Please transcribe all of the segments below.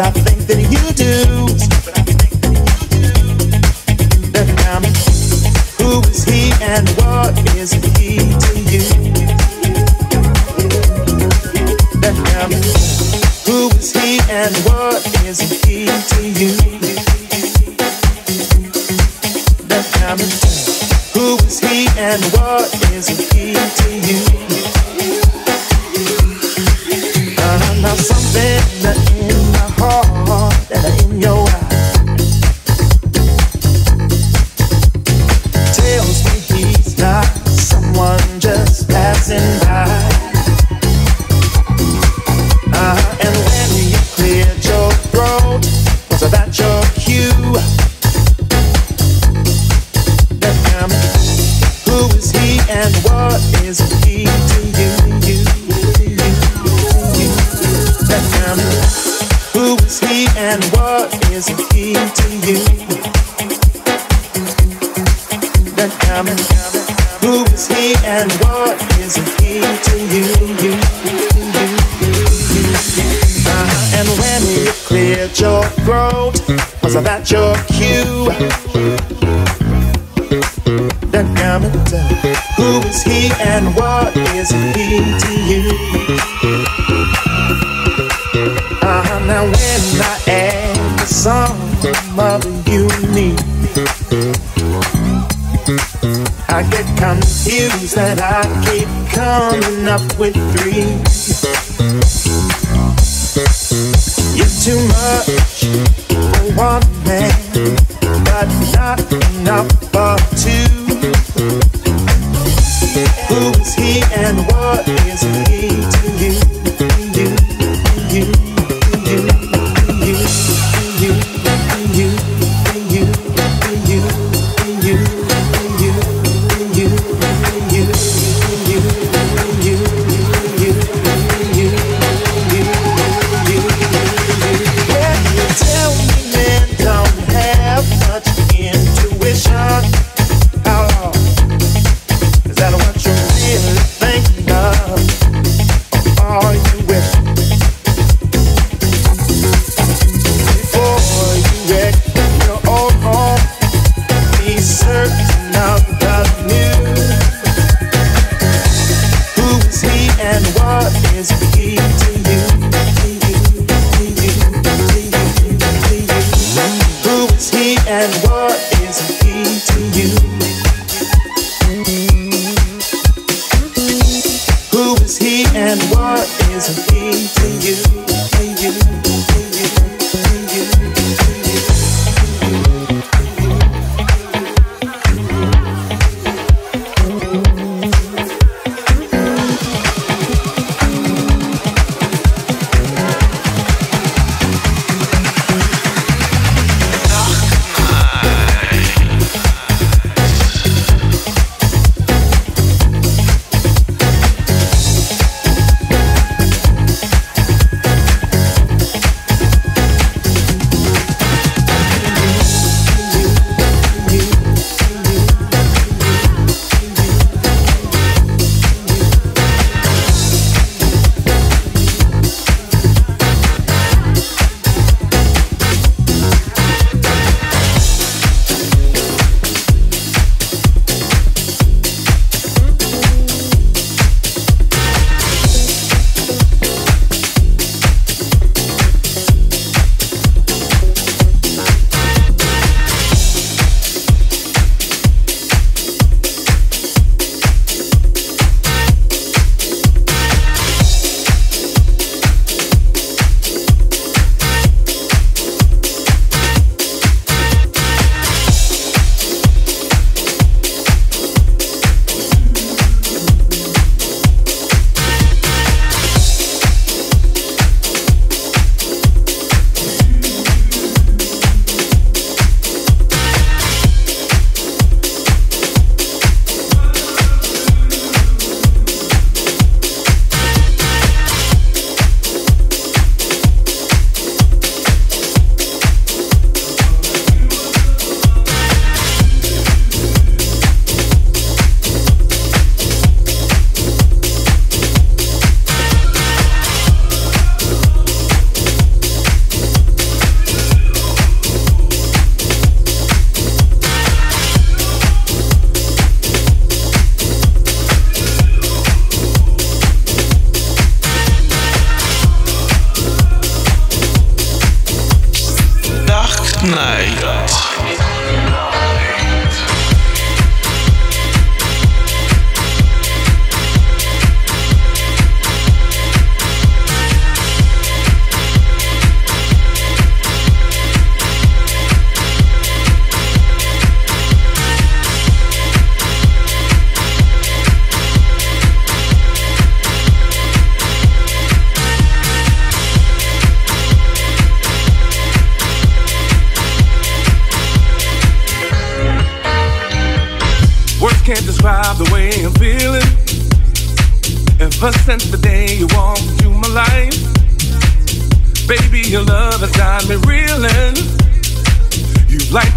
But I think that you do. That I'm who is he and what is he to you? That I'm who is he and what is he to you? That I'm who is he and what is he to you? Uh, now something that is coming? Who is he and what is he to you? Uh, and when you your throat, was that your cue? Who is he and what is he to you? Now when I the you me. I get confused that I keep coming up with three. You're too much for one man, but not enough for two. Who is he and what is he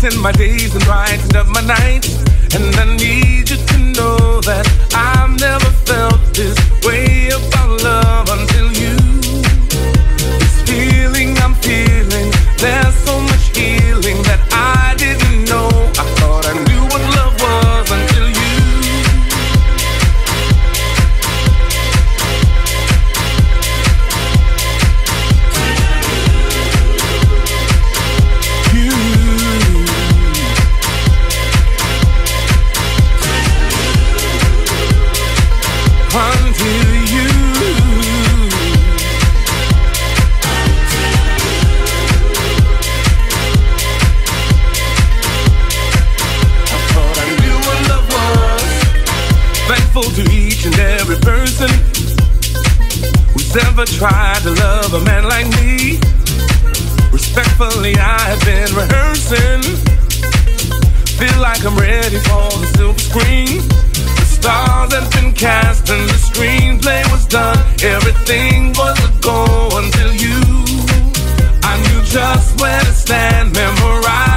And my days and brighten up my nights. And I need of a man like me. Respectfully, I have been rehearsing. Feel like I'm ready for the silver screen. The stars had been cast and the screenplay was done. Everything was a go until you. I knew just where to stand, Memorize.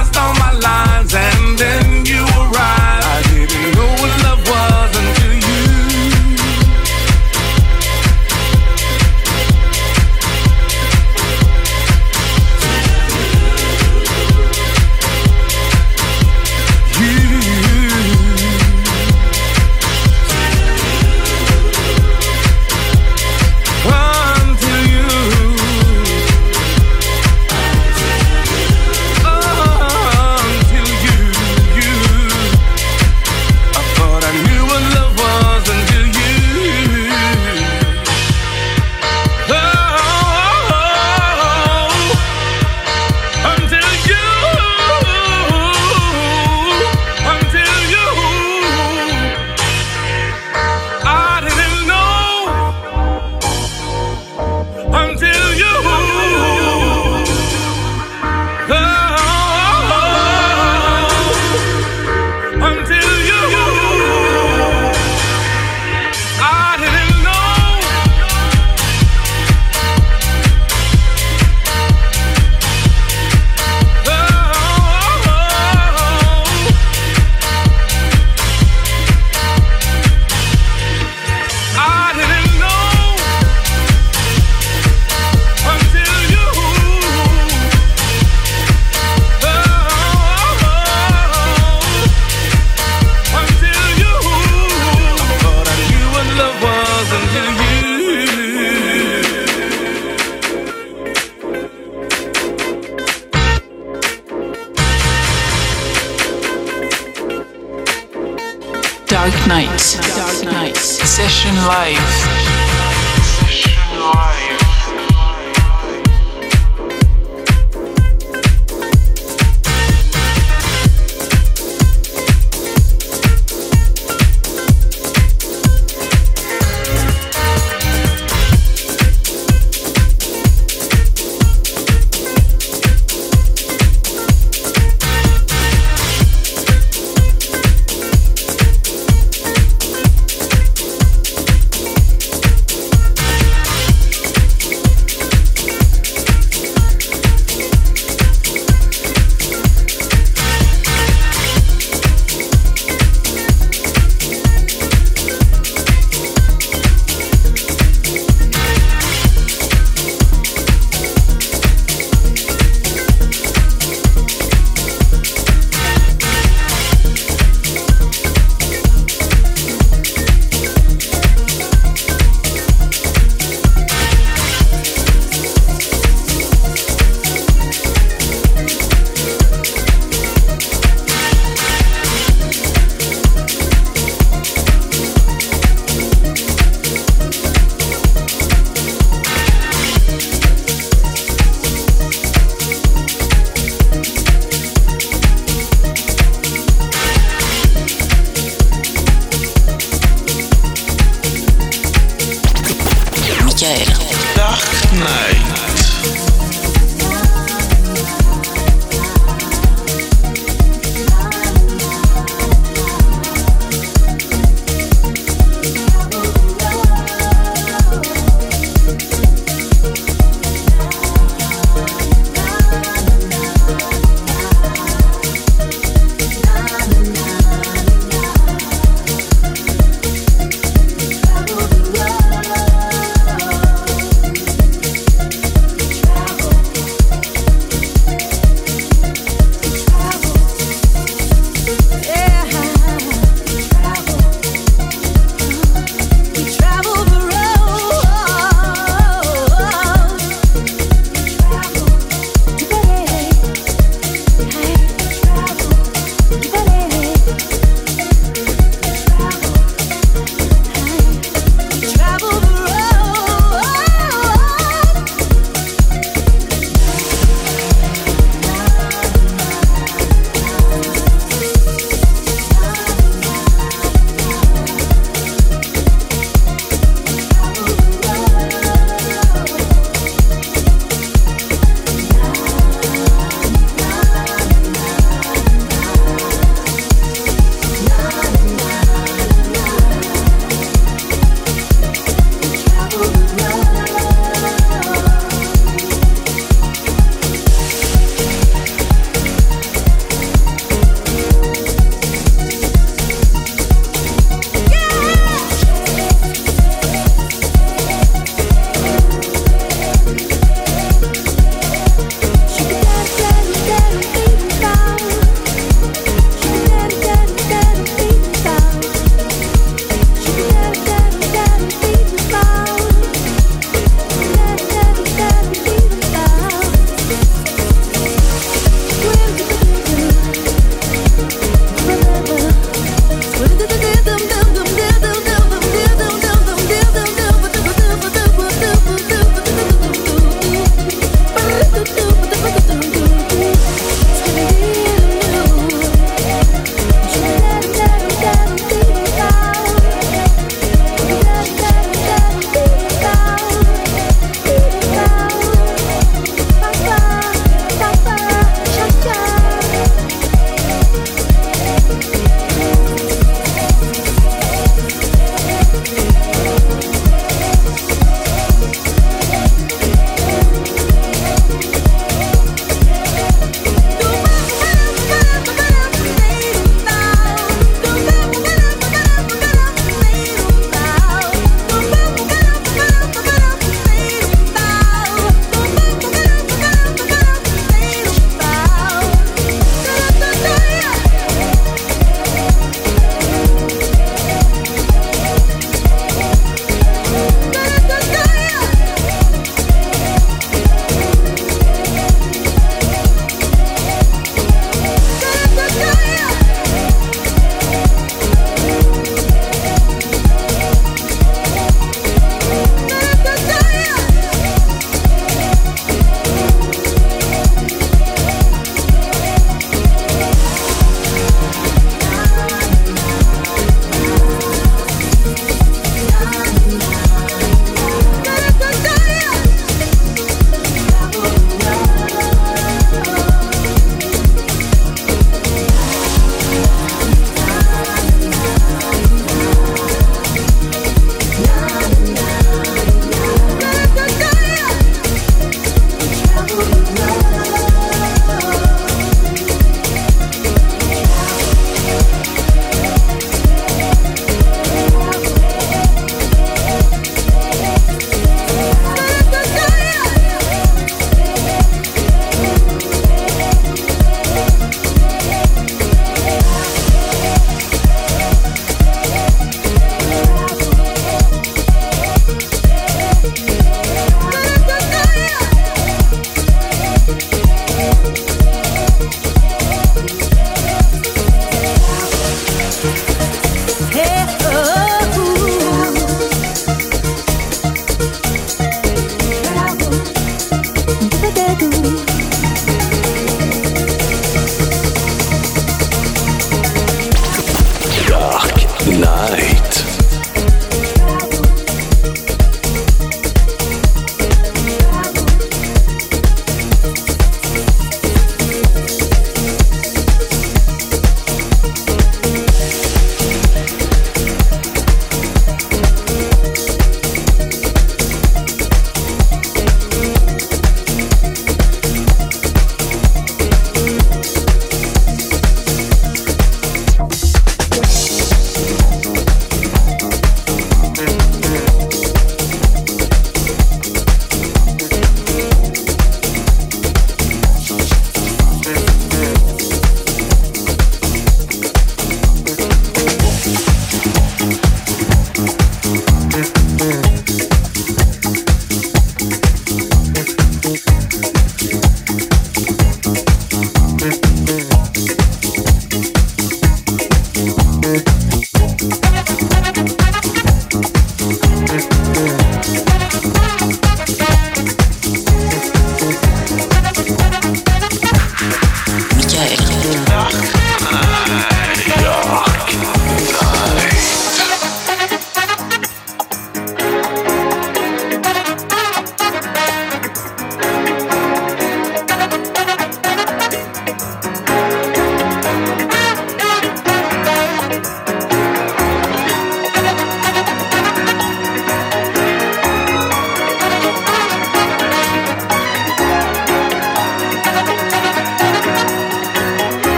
session life.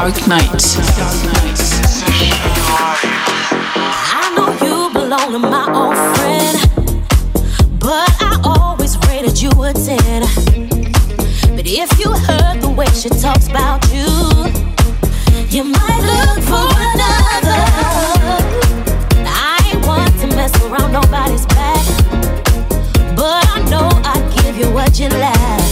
Dark Knight. I know you belong to my old friend, but I always rated you a 10. But if you heard the way she talks about you, you might look for another. I ain't want to mess around nobody's back, but I know I give you what you lack.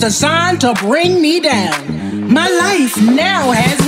Designed to bring me down. My life now has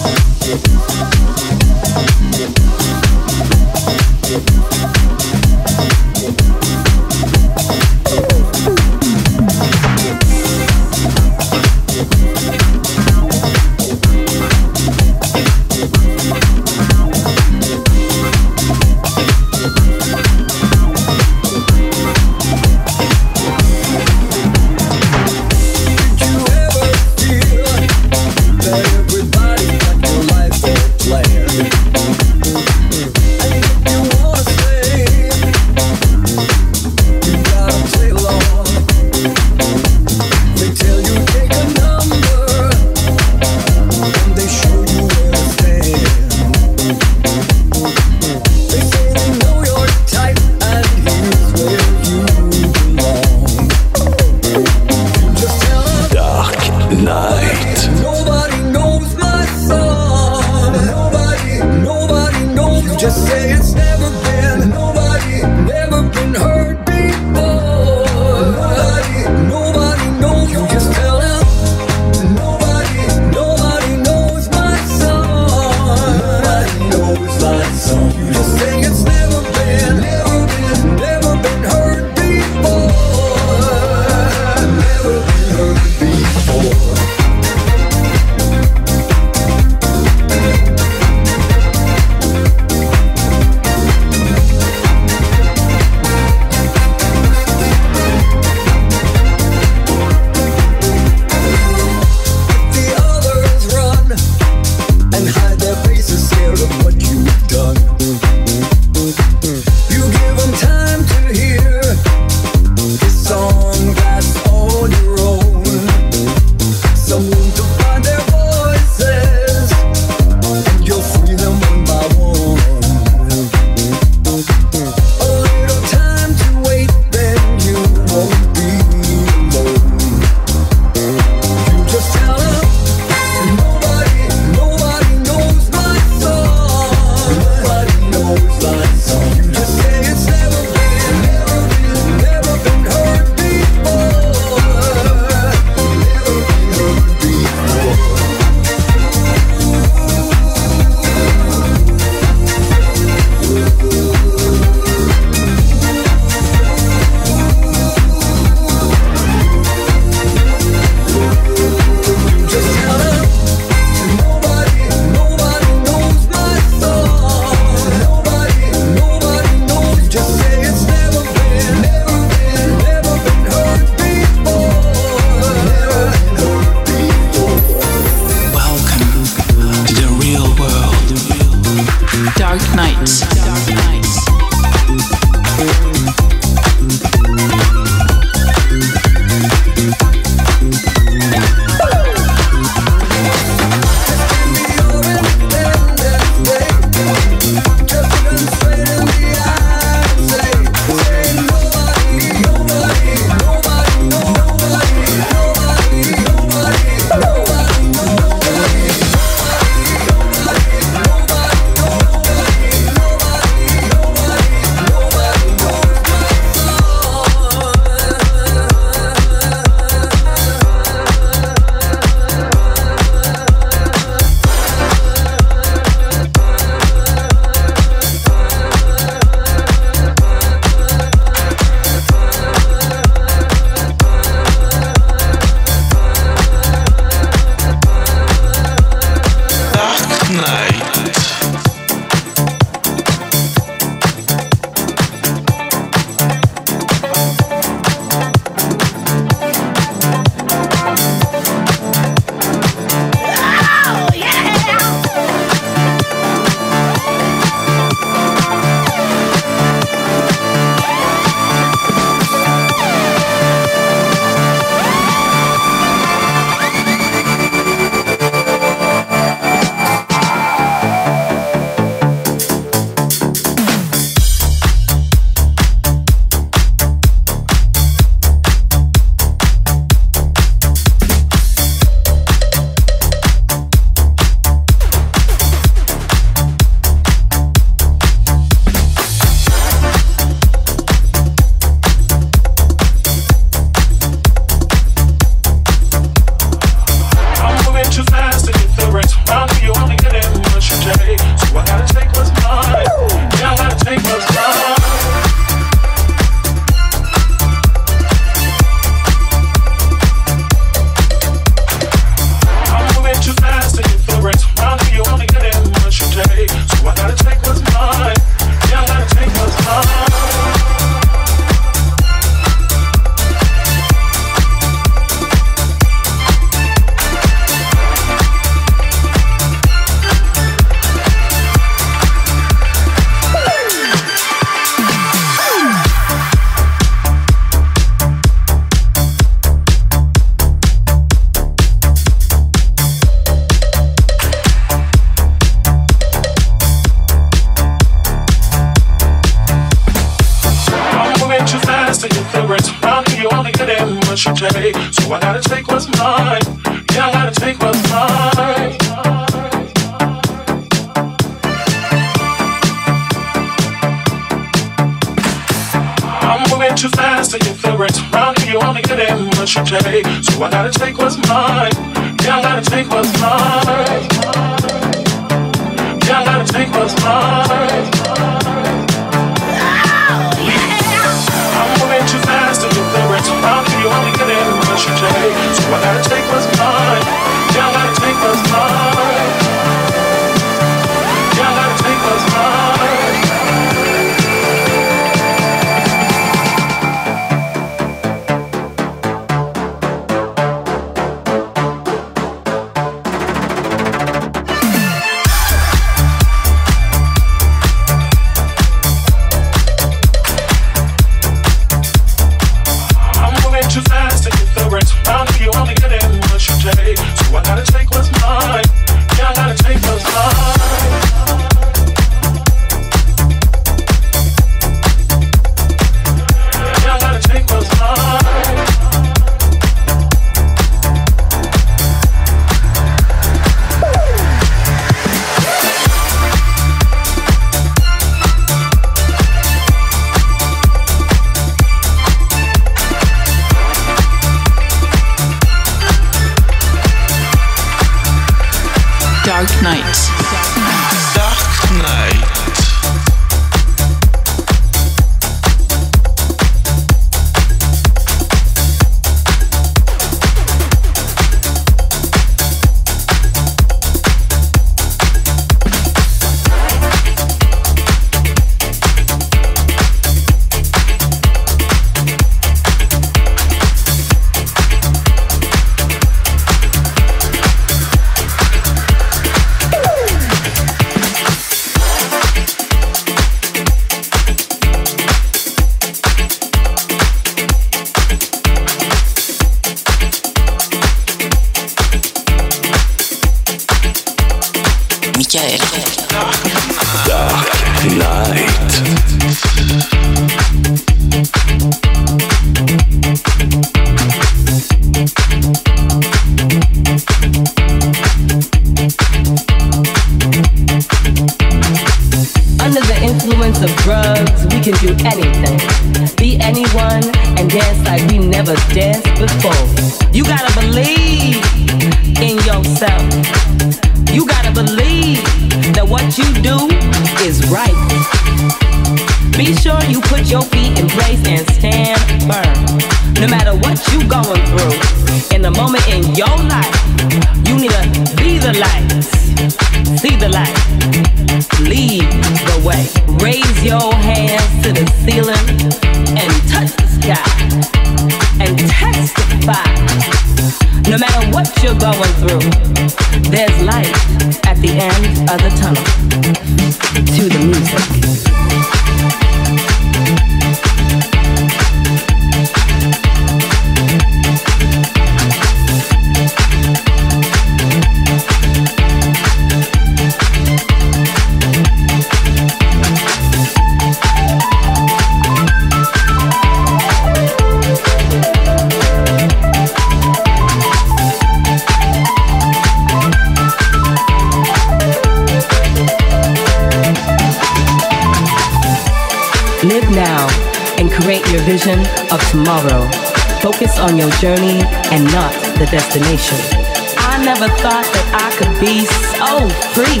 destination. I never thought that I could be so free,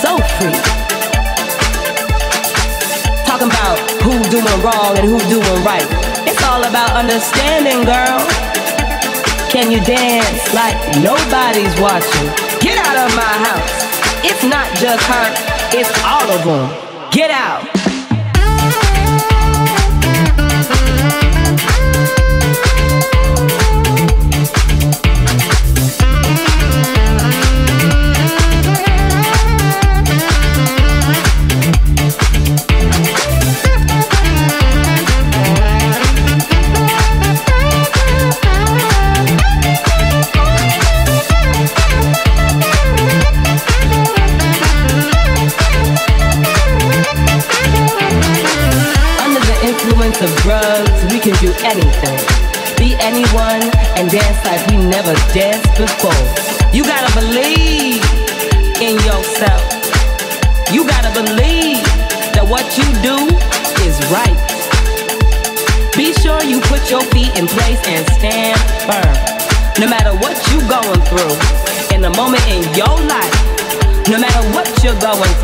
so free. Talking about who's doing wrong and who's doing right. It's all about understanding, girl. Can you dance like nobody's watching? Get out of my house. It's not just her, it's all of them. Get out.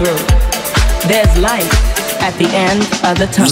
There's light at the end of the tunnel.